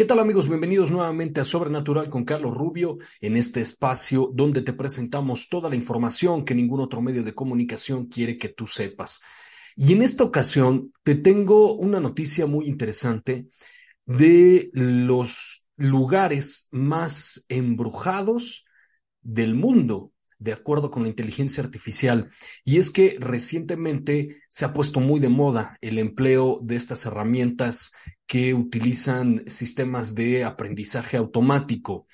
¿Qué tal amigos? Bienvenidos nuevamente a Sobrenatural con Carlos Rubio, en este espacio donde te presentamos toda la información que ningún otro medio de comunicación quiere que tú sepas. Y en esta ocasión te tengo una noticia muy interesante de los lugares más embrujados del mundo de acuerdo con la inteligencia artificial. Y es que recientemente se ha puesto muy de moda el empleo de estas herramientas que utilizan sistemas de aprendizaje automático.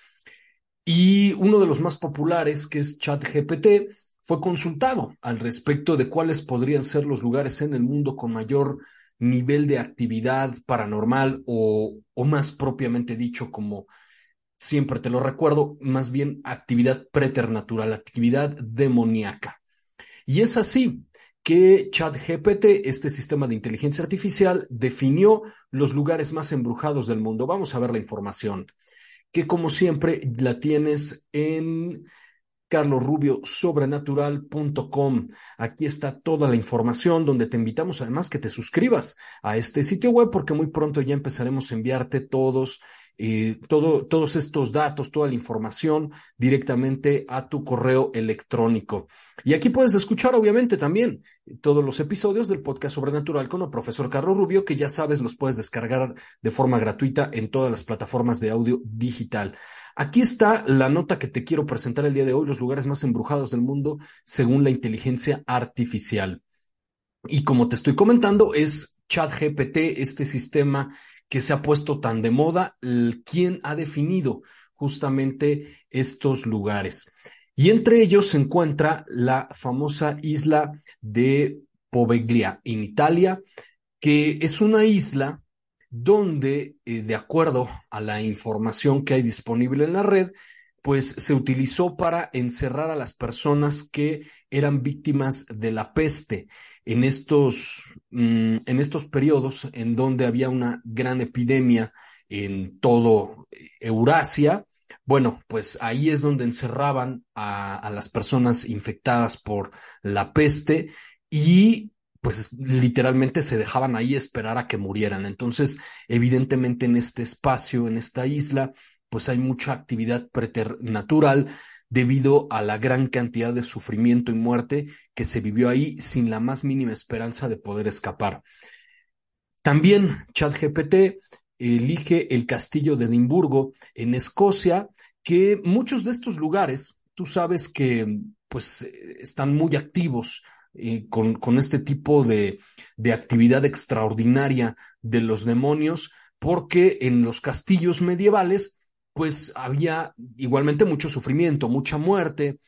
Y uno de los más populares, que es ChatGPT, fue consultado al respecto de cuáles podrían ser los lugares en el mundo con mayor nivel de actividad paranormal o, o más propiamente dicho como siempre te lo recuerdo, más bien actividad preternatural, actividad demoníaca. Y es así que ChatGPT, este sistema de inteligencia artificial, definió los lugares más embrujados del mundo. Vamos a ver la información, que como siempre la tienes en carlosrubiosobrenatural.com. Aquí está toda la información donde te invitamos además que te suscribas a este sitio web porque muy pronto ya empezaremos a enviarte todos eh, todo, todos estos datos, toda la información directamente a tu correo electrónico. Y aquí puedes escuchar, obviamente, también todos los episodios del podcast Sobrenatural con el profesor Carlos Rubio, que ya sabes, los puedes descargar de forma gratuita en todas las plataformas de audio digital. Aquí está la nota que te quiero presentar el día de hoy, los lugares más embrujados del mundo según la inteligencia artificial. Y como te estoy comentando, es ChatGPT, este sistema que se ha puesto tan de moda, quién ha definido justamente estos lugares. Y entre ellos se encuentra la famosa isla de Poveglia en Italia, que es una isla donde, eh, de acuerdo a la información que hay disponible en la red, pues se utilizó para encerrar a las personas que eran víctimas de la peste en estos, mm, en estos periodos en donde había una gran epidemia en todo Eurasia, bueno, pues ahí es donde encerraban a, a las personas infectadas por la peste y pues literalmente se dejaban ahí esperar a que murieran. Entonces, evidentemente en este espacio, en esta isla, pues hay mucha actividad preternatural debido a la gran cantidad de sufrimiento y muerte que se vivió ahí sin la más mínima esperanza de poder escapar. También ChatGPT elige el castillo de Edimburgo en Escocia, que muchos de estos lugares, tú sabes que pues están muy activos eh, con, con, este tipo de, de actividad extraordinaria de los demonios, porque en los castillos medievales pues había igualmente mucho sufrimiento, mucha muerte,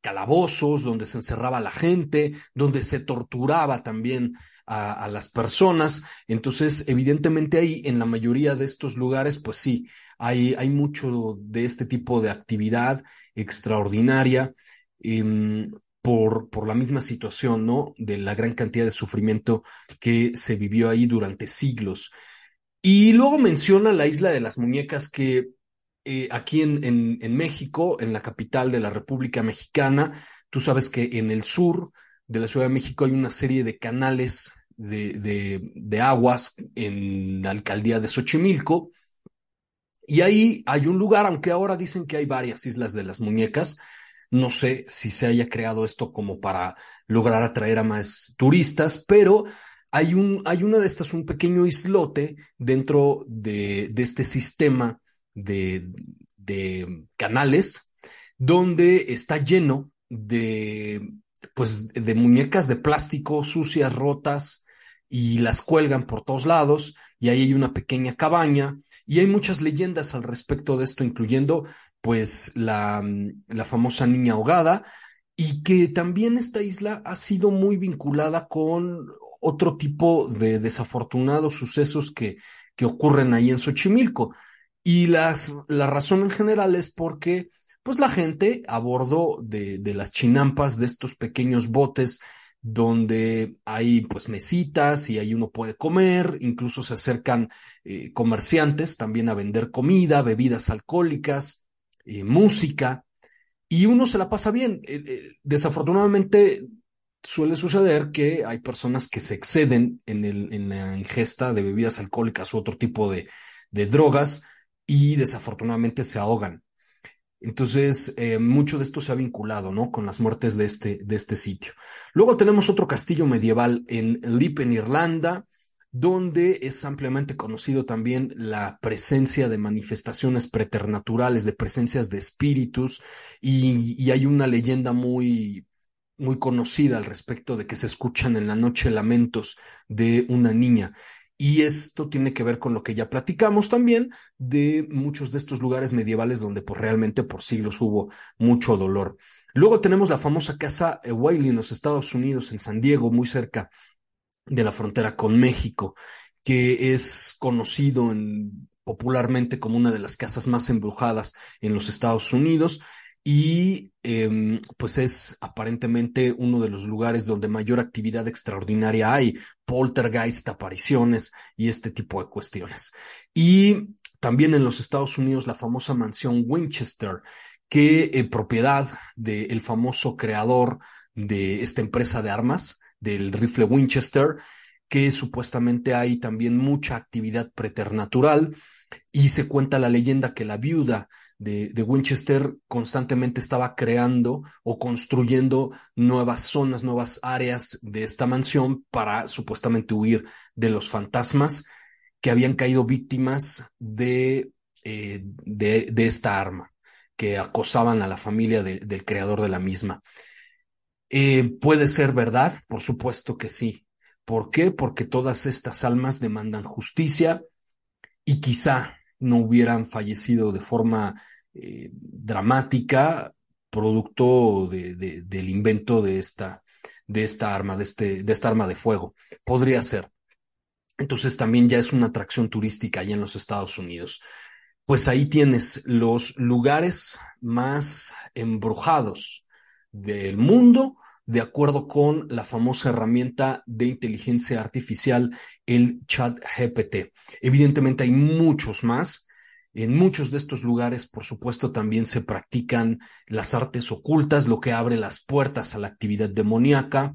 calabozos donde se encerraba la gente, donde se torturaba también a, las personas. Entonces, evidentemente ahí, en la mayoría de estos lugares, pues sí, hay, hay mucho de este tipo de actividad extraordinaria. Em, por, por, la misma situación, ¿no? De la gran cantidad de sufrimiento que se vivió ahí durante siglos. Y luego menciona la isla de las muñecas que eh, aquí en, México, en la capital de la República Mexicana, tú sabes que en el sur de la Ciudad de México hay una serie de canales de, de aguas en la alcaldía de Xochimilco. Y ahí hay un lugar, aunque ahora dicen que hay varias islas de las muñecas, no sé si se haya creado esto como para lograr atraer a más turistas, pero hay, un, hay una de estas, un pequeño islote dentro de, este sistema de, de canales donde está lleno de, pues, de muñecas de plástico sucias, rotas, y las cuelgan por todos lados, y ahí hay una pequeña cabaña, y hay muchas leyendas al respecto de esto, incluyendo pues la, la famosa niña ahogada, y que también esta isla ha sido muy vinculada con otro tipo de desafortunados sucesos que, que ocurren ahí en Xochimilco. Y las, la razón en general es porque pues la gente a bordo de, de las chinampas de estos pequeños botes donde hay pues mesitas y ahí uno puede comer, incluso se acercan eh, comerciantes también a vender comida, bebidas alcohólicas, eh, música, y uno se la pasa bien. Eh, desafortunadamente suele suceder que hay personas que se exceden en, el, en la ingesta de bebidas alcohólicas u otro tipo de, de drogas y desafortunadamente se ahogan. Entonces, eh, mucho de esto se ha vinculado, ¿no? Con las muertes de este, de este sitio. Luego tenemos otro castillo medieval en Lip, en Irlanda, donde es ampliamente conocido también la presencia de manifestaciones preternaturales, de presencias de espíritus, y, y hay una leyenda muy, muy conocida al respecto de que se escuchan en la noche lamentos de una niña. Y esto tiene que ver con lo que ya platicamos también de muchos de estos lugares medievales donde pues realmente por siglos hubo mucho dolor. Luego tenemos la famosa casa Wiley en los Estados Unidos, en San Diego, muy cerca de la frontera con México, que es conocido en, popularmente como una de las casas más embrujadas en los Estados Unidos y eh, pues es aparentemente uno de los lugares donde mayor actividad extraordinaria hay, poltergeist, apariciones y este tipo de cuestiones. Y también en los Estados Unidos la famosa mansión Winchester, que eh, propiedad del famoso creador de esta empresa de armas, del rifle Winchester, que supuestamente hay también mucha actividad preternatural y se cuenta la leyenda que la viuda de, Winchester constantemente estaba creando o construyendo nuevas zonas, nuevas áreas de esta mansión para supuestamente huir de los fantasmas que habían caído víctimas de, eh, de, esta arma, que acosaban a la familia del creador de la misma. Eh, ¿Puede ser verdad? Por supuesto que sí. ¿Por qué? Porque todas estas almas demandan justicia y quizá no hubieran fallecido de forma eh, dramática, producto de, del invento de esta, de esta arma, de, este, de esta arma de fuego. Podría ser. Entonces también ya es una atracción turística allá en los Estados Unidos. Pues ahí tienes los lugares más embrujados del mundo, de acuerdo con la famosa herramienta de inteligencia artificial, el chat GPT. Evidentemente hay muchos más. En muchos de estos lugares, por supuesto, también se practican las artes ocultas, lo que abre las puertas a la actividad demoníaca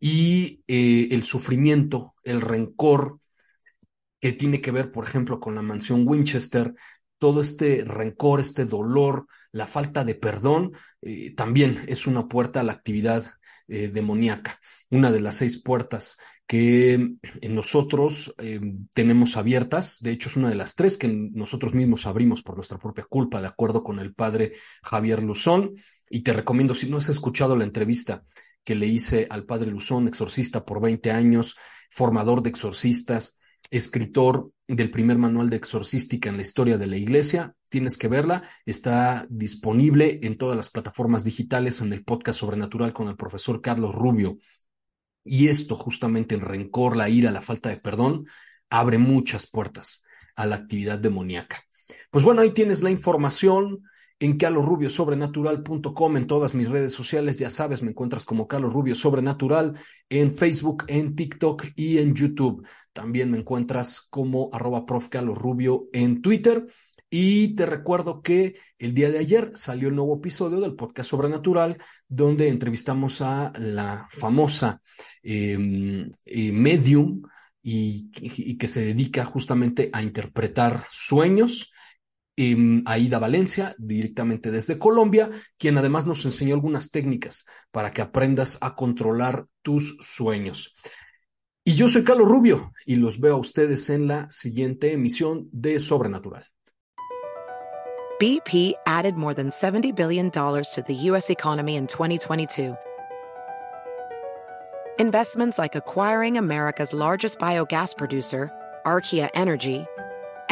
y eh, el sufrimiento, el rencor, que tiene que ver, por ejemplo, con la mansión Winchester, todo este rencor, este dolor, la falta de perdón, eh, también es una puerta a la actividad eh, demoníaca, una de las seis puertas que nosotros eh, tenemos abiertas. De hecho, es una de las tres que nosotros mismos abrimos por nuestra propia culpa, de acuerdo con el padre Javier Luzón. Y te recomiendo, si no has escuchado la entrevista que le hice al padre Luzón, exorcista por 20 años, formador de exorcistas, escritor del primer manual de exorcística en la historia de la iglesia. Tienes que verla. Está disponible en todas las plataformas digitales en el podcast Sobrenatural con el profesor Carlos Rubio. Y esto, justamente el rencor, la ira, la falta de perdón, abre muchas puertas a la actividad demoníaca. Pues bueno, ahí tienes la información en carlosrubiosobrenatural.com, en todas mis redes sociales, ya sabes, me encuentras como Carlos Rubio Sobrenatural, en Facebook, en TikTok y en YouTube. También me encuentras como arroba prof en Twitter. Y te recuerdo que el día de ayer salió el nuevo episodio del podcast Sobrenatural, donde entrevistamos a la famosa em, eh, medium y, que se dedica justamente a interpretar sueños Aida Valencia, directamente desde Colombia, quien además nos enseñó algunas técnicas para que aprendas a controlar tus sueños. Y yo soy Carlos Rubio y los veo a ustedes en la siguiente emisión de Sobrenatural. BP added more than $70 billion to the U.S. economy in 2022. Investments like acquiring America's largest biogas producer, Archaea Energy,